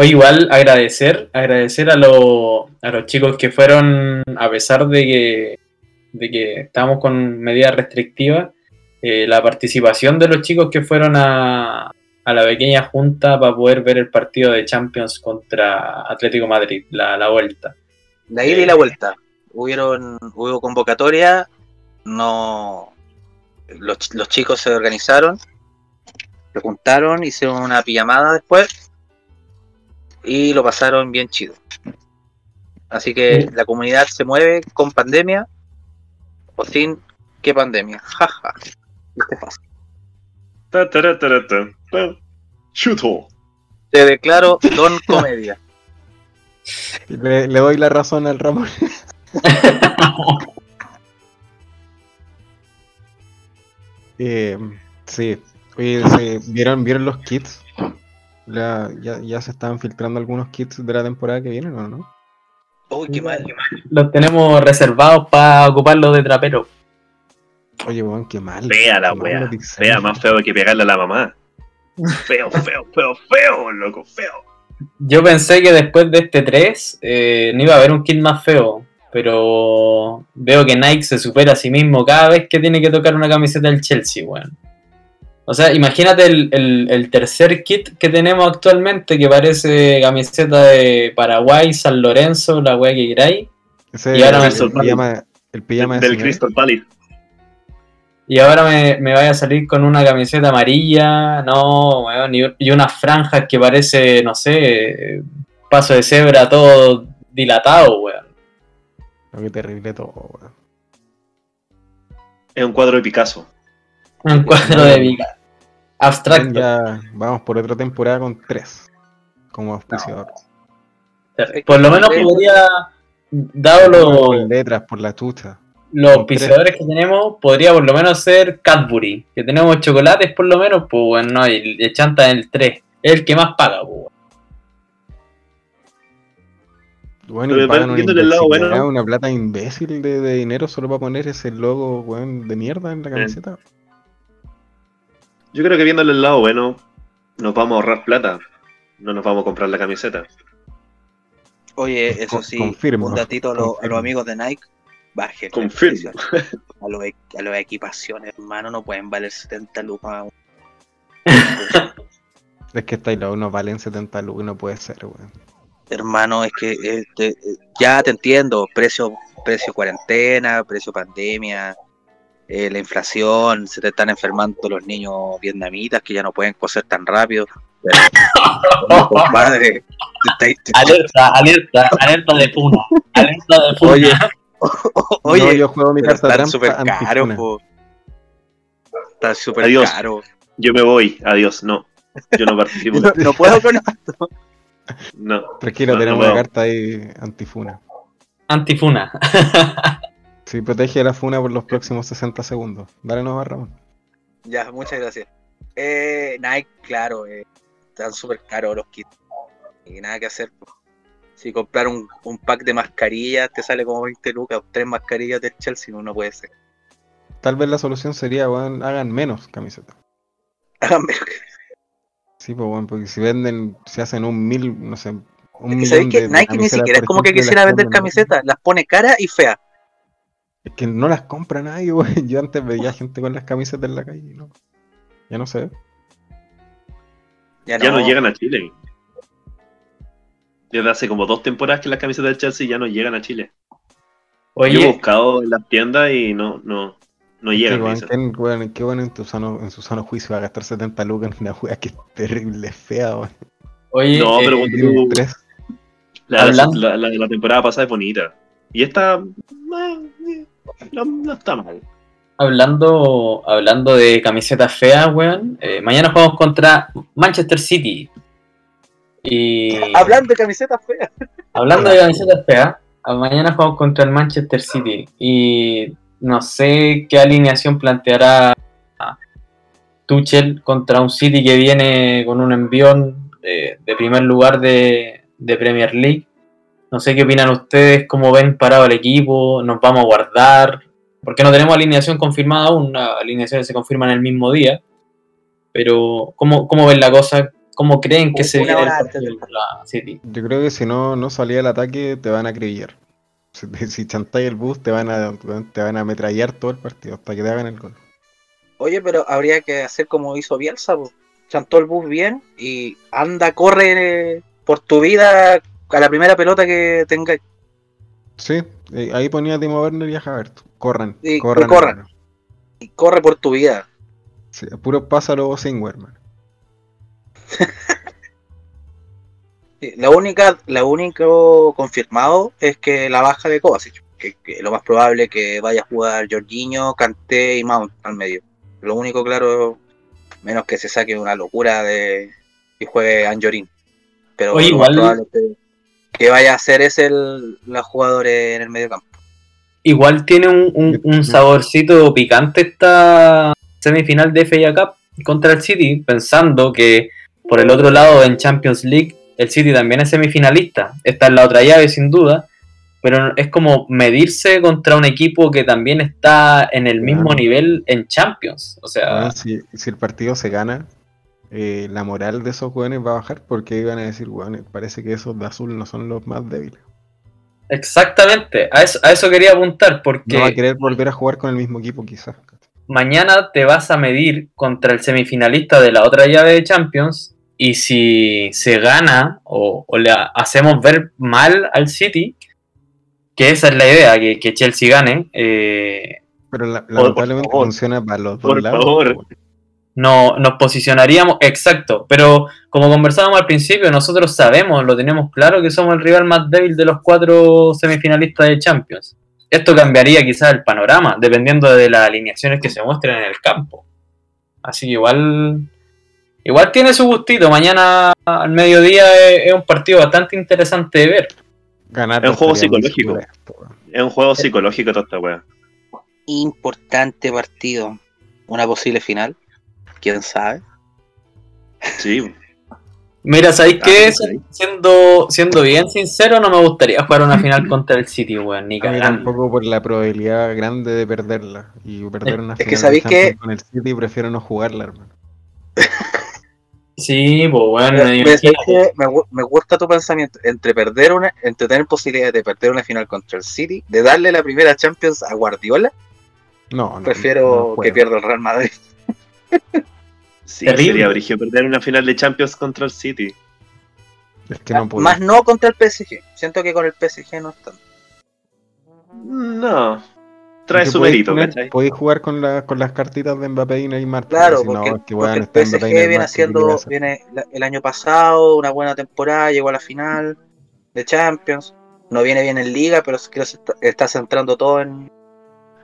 Hoy igual agradecer, agradecer a, los a los chicos que fueron, a pesar de que, de que estábamos con medidas restrictivas, eh, la participación de los chicos que fueron a, a la pequeña junta para poder ver el partido de Champions contra Atlético Madrid, la, la vuelta. La ida y la vuelta. Hubieron, hubo convocatoria, no los, los chicos se organizaron, se juntaron, hicieron una pijamada después y lo pasaron bien chido. Así que la comunidad se mueve con pandemia o sin qué pandemia. Jaja. Este es fácil. Ta, tara, tara, ta, ta. Chuto. Te declaro don comedia. (laughs) Le, le doy la razón al Ramón. (laughs) (laughs) Eh, sí. Oye, ¿se- ¿vieron, ¿vieron los kits? La- ya, ya se estaban filtrando algunos kits de la temporada que viene, ¿o no? Uy, qué mal. Los tenemos reservados para ocuparlos de trapero. Oye, weón, qué mal. Fea la qué mal wea. Fea, más feo que pegarle a la mamá. Feo, feo, feo, feo, loco, feo. Yo pensé que después de este 3 eh, no iba a haber un kit más feo, pero veo que Nike se supera a sí mismo cada vez que tiene que tocar una camiseta del Chelsea, weón. O sea, imagínate el, el- el tercer kit que tenemos actualmente que parece camiseta de Paraguay, San Lorenzo, la weá que queráis. Ese Y ahora es me- el pijama, el pijama de Del señora. Crystal Palace. Y ahora me, me vaya a salir con una camiseta amarilla, no, weón, y, y unas franjas que parece, no sé, paso de cebra todo dilatado, weón. Oh, Qué terrible todo, weón. Es un cuadro de Picasso. Un cuadro de Vika. Abstracto. Ya vamos por otra temporada con tres como auspiciador. Por lo menos podría, dado Por lo- letras, por la chucha. los auspiciadores que tenemos, podría por lo menos ser Cadbury. Que tenemos chocolates por lo menos, pues bueno, no, y y chanta en el 3. Es el que más paga, pues. Bueno, Pero y pagan una, el lado bueno. una plata imbécil de, de dinero solo para poner ese logo, weón, de mierda en la camiseta. Yo creo que viéndole el lado bueno, nos vamos a ahorrar plata. No nos vamos a comprar la camiseta. Oye, eso sí, confirmo, un datito a, los- a confirmo. los amigos de Nike. Bajen. Confirmo. A los, e- a los equipaciones, hermano, no pueden valer 70 lucas. (laughs) Es que esta logo no valen 70 lucas, no puede ser, weón. Hermano, es que te- eh, ya te entiendo, precio, precio cuarentena, precio pandemia, eh, la inflación, se te están enfermando los niños vietnamitas que ya no pueden coser tan rápido. Pero, (laughs) compadre, te- te- Alerta, alerta, alerta de puna. Alerta de puna. Oye, oye, no, yo juego mi carta están trampa súper caros, antifuna. po. Está súper caro. Yo me voy. Adiós. No. Yo no participo. (laughs) No, no puedo con esto. No. Tranquilo, tenemos una carta ahí antifuna. Antifuna. (laughs) Sí, protege la funa por los próximos 60 segundos. Dale nomás, Ramón. Ya, muchas gracias. Eh, Nike, claro, eh, están súper caros los kits. Y nada que hacer. Si comprar un, un pack de mascarillas te sale como 20 lucas, tres mascarillas del Chelsea, no, no puede ser. Tal vez la solución sería, weón, hagan menos camisetas. (laughs) Háganme. Sí, pues, weón, porque si venden, si hacen un mil, no sé, un Es que millón que Nike ni camisetas, siquiera es como que quisiera vender camisetas, las pone caras y feas. Es que no las compra nadie, (laughs) weón. Yo antes veía gente con las camisetas en la calle, ¿no? Ya no sé. Ya, Ya no, llegan a Chile. Desde hace como dos temporadas que las camisetas del Chelsea ya no llegan a Chile. Yo he Oye, buscado en las tiendas y no, no, no llegan. ¿quién, weón, qué bueno en, tu sano, en su sano juicio va a gastar 70 lucas en una wea que es terrible, fea, weón. oye, No, pero eh, cuando tú- tres. La, la- la de la temporada pasada es bonita. Y esta eh, no, no está mal. hablando, hablando de camisetas feas, weón, eh, mañana jugamos contra Manchester City. Y Hablando de camisetas feas. hablando de camisetas feas, mañana jugamos contra el Manchester City. Y no sé qué alineación planteará Tuchel contra un City que viene con un envión de, de primer lugar de, de Premier League. No sé qué opinan ustedes, cómo ven parado el equipo, nos vamos a guardar, porque no tenemos alineación confirmada aún, las alineaciones se confirman el mismo día. Pero, ¿cómo, cómo ven la cosa? ¿Cómo creen que se viene el partido contra la City? Yo creo que si no, no salía el ataque, te van a acribillar. Si, si chantáis el bus, te van a te van a ametrallar todo el partido hasta que te hagan el gol. Oye, pero habría que hacer como hizo Bielsa, po. chantó el bus bien y anda, corre por tu vida a la primera pelota que tengáis. Sí, eh, ahí ponía a Timo Werner y a Havertz. Corran, corran. Y corre por tu vida. Sí, puro pásalo sin hermano. (laughs) La única, la único confirmado es que la baja de Kovacic, que, que lo más probable es que vaya a jugar Jorginho, Kanté y Mount al medio. Lo único claro, menos que se saque una locura de y juegue Anjorin. Pero Oye, igual- probable que, que vaya a ser ese el, los jugadores en el medio campo. Igual tiene un, un- un saborcito picante esta semifinal de FA Cup contra el City, pensando que por el otro lado en Champions League el City también es semifinalista. Esta es la otra llave sin duda, pero es como medirse contra un equipo que también está en el mismo nivel en Champions. O sea, si, si el partido se gana, eh, la moral de esos jóvenes va a bajar porque iban a decir, bueno, parece que esos de azul no son los más débiles. exactamente, a eso, a eso quería apuntar, porque... No va a querer volver a jugar con el mismo equipo quizás. mañana te vas a medir contra el semifinalista de la otra llave de Champions y si se gana o, o le ha- hacemos ver mal al City, que esa es la idea, que, que Chelsea gane, eh, Pero la- por lamentablemente funciona para los dos Por lados. favor. pues, no, nos posicionaríamos, exacto, pero como conversábamos al principio, nosotros sabemos, lo tenemos claro que somos el rival más débil de los cuatro semifinalistas de Champions. Esto cambiaría quizás el panorama, dependiendo de las alineaciones que se muestren en el campo. Así que igual, igual tiene su gustito. Mañana al mediodía es, es un partido bastante interesante de ver. Ganar Es un juego psicológico. Es un juego psicológico toda esta wea. Importante partido. Una posible final. ¿Quién sabe? Sí. Mira, ¿sabéis Ah, qué? sí. Siendo, siendo bien sincero, no me gustaría jugar una final contra el City, weón, ni cagando. tampoco por la probabilidad grande de perderla. Y perder una Es que final de sabéis que- con el City prefiero no jugarla, hermano. Sí, pues bueno, Me, gusta tu pensamiento entre perder una, entre tener posibilidades de perder una final contra el City, de darle la primera Champions a Guardiola, No, no. prefiero no que pierda el Real Madrid. Sí, Terrible. sería brigio perder una final de Champions contra el City. Es que no puedo. Más no contra el PSG. Siento que con el PSG no están. No. Trae su mérito, ¿cachai? Podéis jugar con, la- con las cartitas de Mbappé y Neymar. Claro, si no, porque, es que, porque weón, el PSG Neymar, viene ¿qué haciendo, viene la- el año pasado una buena temporada, llegó a la final de Champions. No viene bien en Liga, pero creo que se está, está centrando todo en,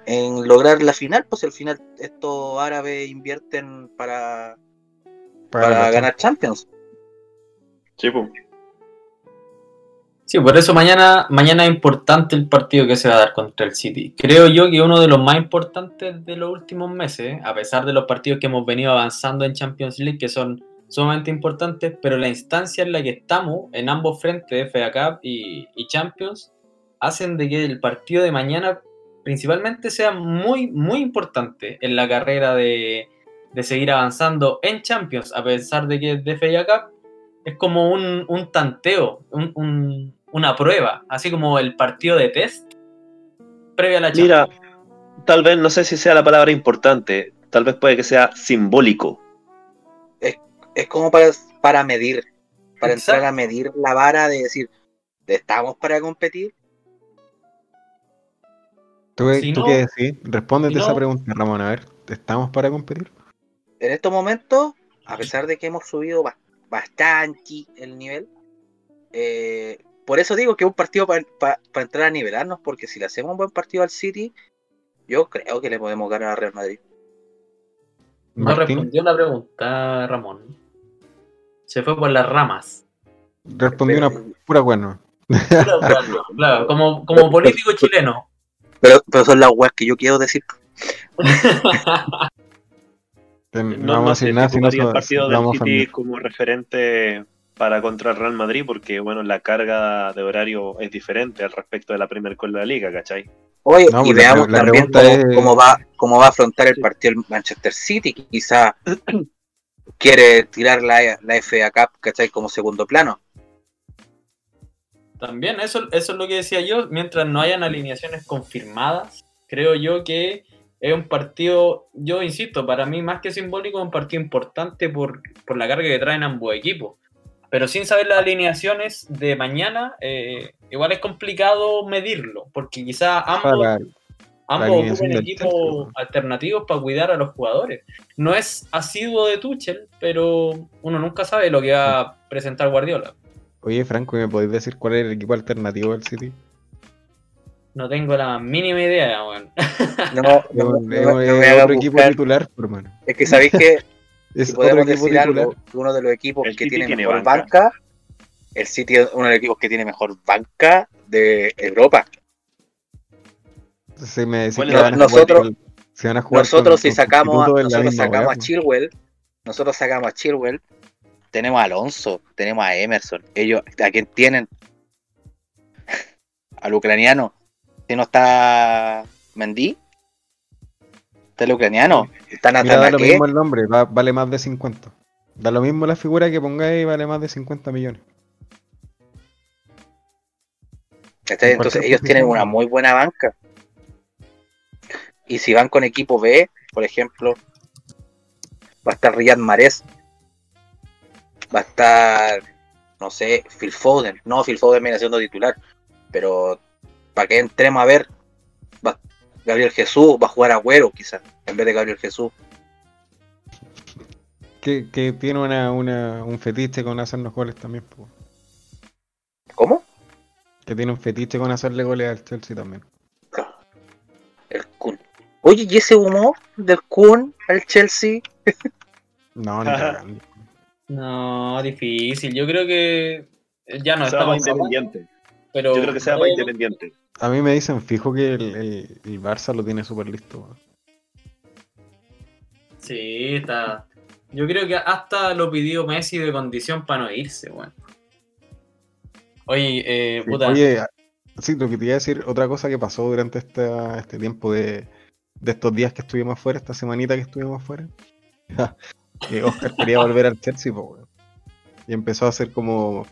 en lograr la final. Pues al final estos árabes invierten para, Para ganar Champions. Sí. Sí, por eso mañana, mañana es importante el partido que se va a dar contra el City. Creo yo que uno de los más importantes de los últimos meses, a pesar de los partidos que hemos venido avanzando en Champions League, que son sumamente importantes, pero la instancia en la que estamos, en ambos frentes, FA Cup y, y Champions, hacen de que el partido de mañana principalmente sea muy, muy importante en la carrera de, de seguir avanzando en Champions, a pesar de que es de FA Cup, es como un, un tanteo, un- un- una prueba, así como el partido de test previa a la Mira, Champions. tal vez, no sé si sea la palabra importante, tal vez puede que sea simbólico. Es como para, para medir, para Exacto. entrar a medir la vara de decir, ¿estamos para competir? ¿Tú, Si tú no- qué decís? Respóndete si esa no- pregunta, Ramón. A ver, ¿estamos para competir? En estos momentos, a pesar de que hemos subido ba- bastante el nivel, eh, por eso digo que es un partido para entrar a nivelarnos, porque si le hacemos un buen partido al City, yo creo que le podemos ganar a Real Madrid. No respondió la pregunta, Ramón. Se fue por las ramas. respondió una pura cuerno. Claro, claro, claro, como, como (laughs) político chileno. Pero, pero son las weas que yo quiero decir. (laughs) No, No, vamos a no sé nada si el partido del City como referente para contra el Real Madrid, porque bueno, la carga de horario es diferente al respecto de la Premier con la Liga, ¿cachai? Oye, No, y la veamos pre- la también cómo, es- cómo va, cómo va a afrontar el partido el Manchester City, que quizá (clears throat) quiere tirar la, la FA Cup, ¿cachai? Como segundo plano. También, eso, eso es lo que decía yo. Mientras no hayan alineaciones confirmadas, creo yo que es un partido, yo insisto, para mí más que simbólico, es un partido importante por, por la carga que traen ambos equipos. Pero sin saber las alineaciones de mañana, eh, igual es complicado medirlo, porque quizás ambos, ambos ocupen equipos alternativos para cuidar a los jugadores. No es asiduo de Tuchel, pero uno nunca sabe lo que va a presentar Guardiola. Oye, Franco, ¿me podéis decir cuál es el equipo alternativo del City? No tengo la mínima idea, weón. No, (laughs) no, Es no, otro equipo titular, por hermano. Es que sabéis que (laughs) Es si otro podemos decir titular. algo, que uno de los equipos El que tiene, tiene mejor banca. banca. el City es uno de los equipos que tiene mejor banca de Europa. Si me decís ¿Cuál que es? van a Nosotros- jugar con- si van a jugar Nosotros con- si sacamos, a, nosotros sacamos a Chilwell, nosotros sacamos a Chilwell, tenemos a Alonso, tenemos a Emerson. Ellos, ¿a quién tienen? (laughs) Al ucraniano. Si no está Mendy, está el ucraniano. Está Mira, da lo mismo el nombre, va- vale más de 50. Da lo mismo la figura que pongáis, vale más de 50 millones. Entonces ellos tienen una muy buena banca. Y si van con equipo B, por ejemplo, va a estar Riyad Mahrez. Va a estar, no sé, Phil Foden. No, Phil Foden viene siendo titular. Pero para que entremos a ver, va, Gabriel Jesús va a jugar Agüero quizás, en vez de Gabriel Jesús. Que, que tiene una, una, un fetiche con hacernos goles también. po. ¿Cómo? Que tiene un fetiche con hacerle goles al Chelsea también. El Kun. Oye, ¿y ese humo del Kun al Chelsea? No, ni (laughs) cagando. No, difícil. Yo creo que ya no más independiente. pero Yo creo que sea más independiente. A mí me dicen fijo que el, el, el Barça lo tiene súper listo. Sí, está. Yo creo que hasta lo pidió Messi de condición para no irse, weón. Oye, eh, Sí, puta. Oye, sí, lo que te iba a decir, otra cosa que pasó durante esta- este tiempo de, de estos días que estuvimos afuera, esta semanita que estuvimos afuera, (laughs) que Oscar quería volver al Chelsea, po, weón. y empezó a hacer como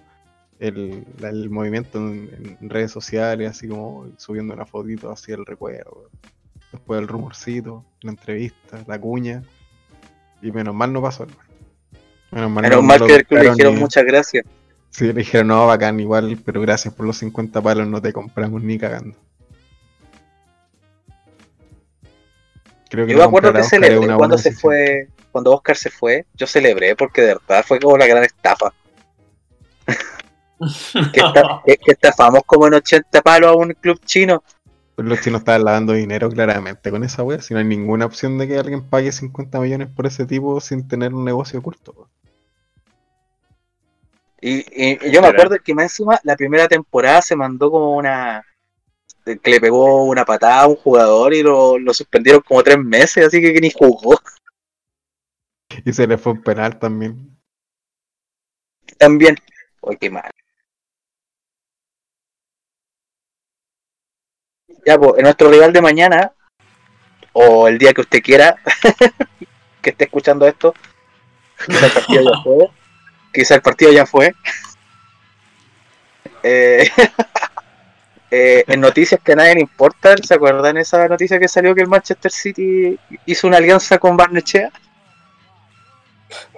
el, movimiento en, en redes sociales, así como subiendo una fotito así el recuerdo. weón. Después el rumorcito, la entrevista, la cuña, y menos mal no pasó, hermano. Menos mal, Menos no- mal que, que le dijeron muchas gracias. Sí, le dijeron, no, bacán, igual, pero gracias por los 50 palos, no te compramos ni cagando. Creo Yo no me acuerdo que celebré cuando se fue, cuando Oscar se fue, yo celebré porque de verdad fue como la gran estafa. Que, esta- (laughs) que- que estafamos como en 80 palos a un club chino. Pues los chinos estaban lavando dinero claramente con esa wea, si no hay ninguna opción de que alguien pague 50 millones por ese tipo sin tener un negocio oculto. Y, y- y yo me acuerdo que más encima la primera temporada se mandó como una que le pegó una patada a un jugador y lo, lo suspendieron como tres meses, así que, que ni jugó. (laughs) Y se le fue un penal también. También. Uy, qué mal. Ya, pues, en nuestro rival de mañana, o el día que usted quiera, (laughs) que esté escuchando esto, (laughs) quizá el partido ya fue. Quizá el partido ya fue. Eh, eh, en noticias que a nadie le importan, ¿se acuerdan esa noticia que salió que el Manchester City hizo una alianza con Barnechea?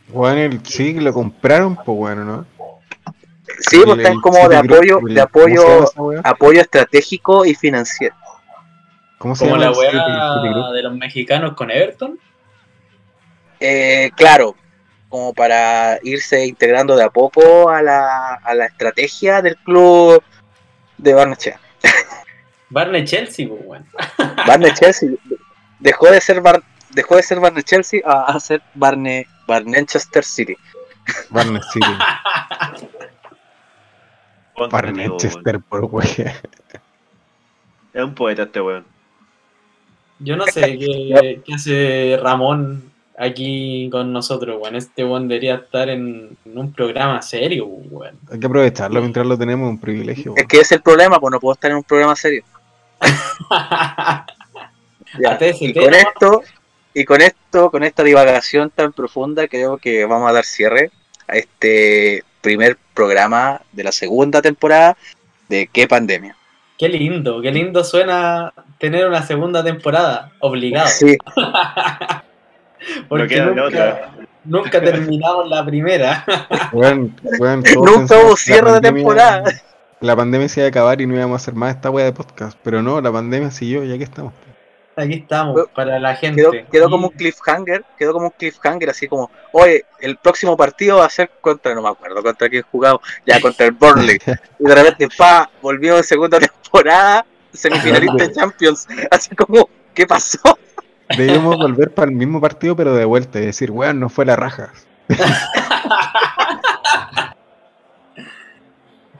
Bueno, el sí, lo compraron, pues bueno, ¿no? Sí, pues están como de apoyo, el- de ¿cómo se llama apoyo, apoyo estratégico y financiero. ¿Cómo se Como llama la weá de los mexicanos con Everton. Eh, claro, como para irse integrando de a poco a la, a la estrategia del club de Barnechea. (laughs) Barney Chelsea, pues, weón. Barne Chelsea dejó de ser Bar- dejó de ser Barne Chelsea a, a ser Barne Barnechester City. Barnes City. (laughs) Barnechester, por wea. Es un poeta este weón. Yo no sé qué, qué hace Ramón aquí con nosotros, weón. Este weón debería estar en, en un programa serio, weón. Hay que aprovecharlo mientras lo tenemos, un privilegio. Es que ese es el problema, pues no puedo estar en un programa serio. (laughs) Ya, Y con esto, y con esto, con esta divagación tan profunda, creo que vamos a dar cierre a este primer programa de la segunda temporada de ¿Qué pandemia? Qué lindo, qué lindo suena tener una segunda temporada, obligado. Sí, (laughs) Porque No nunca, otra. nunca terminamos la primera. (laughs) Weón, todos nunca hubo cierre de temporada. La pandemia se iba a acabar y no íbamos a hacer más esta wea de podcast. Pero no, la pandemia siguió, ya que estamos. Aquí estamos, Pero para la gente. Quedó, quedó como un cliffhanger, quedó como un cliffhanger, así como, oye, el próximo partido va a ser contra, no me acuerdo contra quién jugamos, ya contra el Burnley. (laughs) Y de repente, pa, volvió en segunda temporada, semifinalista de Champions. Así como, ¿qué pasó? Debíamos volver para el mismo partido, pero de vuelta y decir, weón, no fue la raja. (laughs)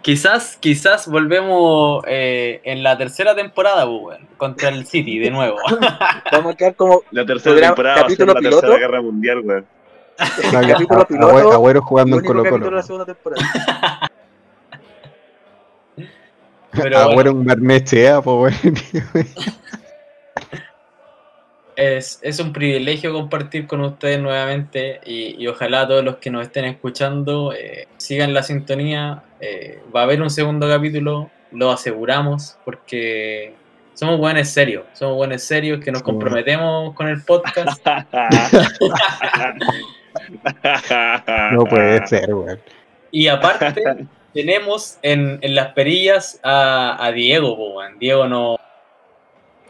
Quizás, quizás volvemos eh, en la tercera temporada, pues, weón, contra el City de nuevo. (laughs) Vamos a quedar como La tercera temporada va a ser la piloto. tercera guerra mundial, weón. Piloto, Agüero, jugando en Colo Colo. la segunda temporada. (laughs) Pero Agüero bueno, en Barnechea, pues (laughs) weón. es, es un privilegio compartir con ustedes nuevamente y, y ojalá todos los que nos estén escuchando eh, sigan la sintonía. Eh, va a haber un segundo capítulo, lo aseguramos, porque somos buenos serios, somos buenos serios que nos comprometemos con el podcast. (laughs) No puede ser, weón. Y aparte, tenemos en, en las perillas a, a Diego, weón. Diego no,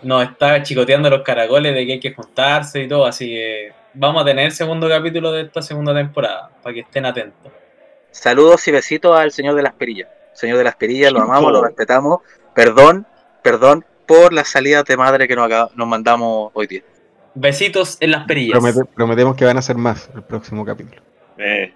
nos está chicoteando los caracoles de que hay que juntarse y todo, así que vamos a tener el segundo capítulo de esta segunda temporada, para que estén atentos. Saludos y besitos al señor de las perillas. Señor de las perillas, lo amamos, lo respetamos. Perdón, perdón por las salidas de madre que nos, acaba- nos mandamos hoy día. Besitos en las perillas. Promete- prometemos que van a ser más el próximo capítulo. Eh,